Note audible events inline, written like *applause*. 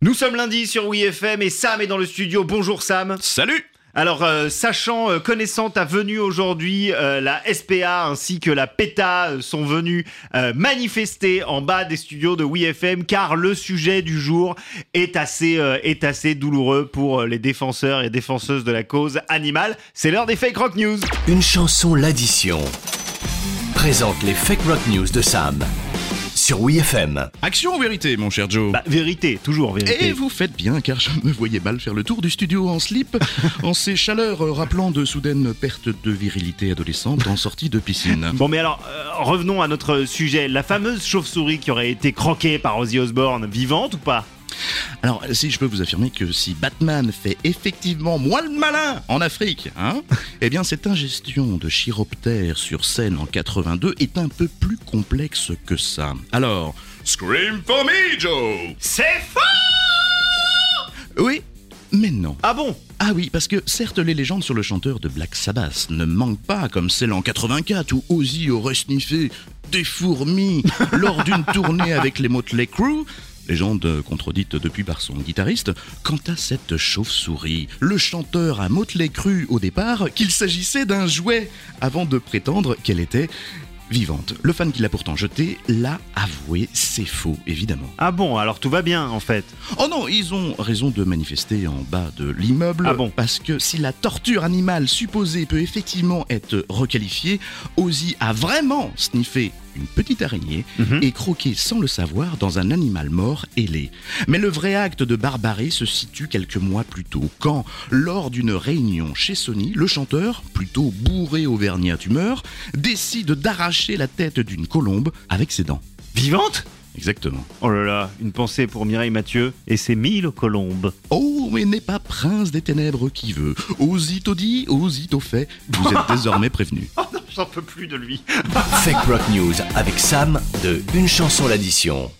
Nous sommes lundi sur WeFM et Sam est dans le studio. Bonjour Sam. Salut Alors, euh, sachant, euh, connaissant ta venue aujourd'hui, euh, la SPA ainsi que la PETA sont venus euh, manifester en bas des studios de WeFM car le sujet du jour est assez, euh, est assez douloureux pour les défenseurs et défenseuses de la cause animale. C'est l'heure des fake rock news. Une chanson l'addition présente les fake rock news de Sam sur WeFM. Action ou vérité, mon cher Joe Bah, vérité, toujours vérité. Et vous faites bien, car je me voyais mal faire le tour du studio en slip, *laughs* en ces chaleurs euh, rappelant de soudaines pertes de virilité adolescente en sortie de piscine. *laughs* Bon, mais alors, euh, revenons à notre sujet. La fameuse chauve-souris qui aurait été croquée par Ozzy Osbourne, vivante ou pas? Alors, si je peux vous affirmer que si Batman fait effectivement moins le malin en Afrique, hein, *laughs* eh bien cette ingestion de chiroptère sur scène en 82 est un peu plus complexe que ça. Alors, Scream for me, Joe C'est faux Oui, mais non. Ah bon? Ah oui, parce que certes les légendes sur le chanteur de Black Sabbath ne manquent pas, comme celle en 84 où Ozzy aurait sniffé des fourmis *laughs* lors d'une tournée avec les Motley Crue. Légende contredite depuis par son guitariste. Quant à cette chauve-souris, le chanteur a Motley Crue au départ qu'il s'agissait d'un jouet, avant de prétendre qu'elle était vivante. Le fan qui l'a pourtant jeté l'a avoué, c'est faux, évidemment. Ah bon, alors tout va bien en fait. Oh non, ils ont raison de manifester en bas de l'immeuble. Ah bon Parce que si la torture animale supposée peut effectivement être requalifiée, Ozzy a vraiment sniffé une petite araignée Mhm. et croqué sans le savoir dans un animal mort ailé. Mais le vrai acte de barbarie se situe quelques mois plus tôt, quand, lors d'une réunion chez Sony, le chanteur, plutôt bourré auvergnat tumeur, décide d'arracher la tête d'une colombe avec ses dents. Vivante? Exactement. Oh là là, une pensée pour Mireille Mathieu et ses mille colombes. Oh, mais n'est pas prince des ténèbres qui veut. Aussitôt dit, aussitôt fait, vous êtes *laughs* désormais prévenu. Oh non, j'en peux plus de lui. Fake rock news avec Sam de Une chanson l'addition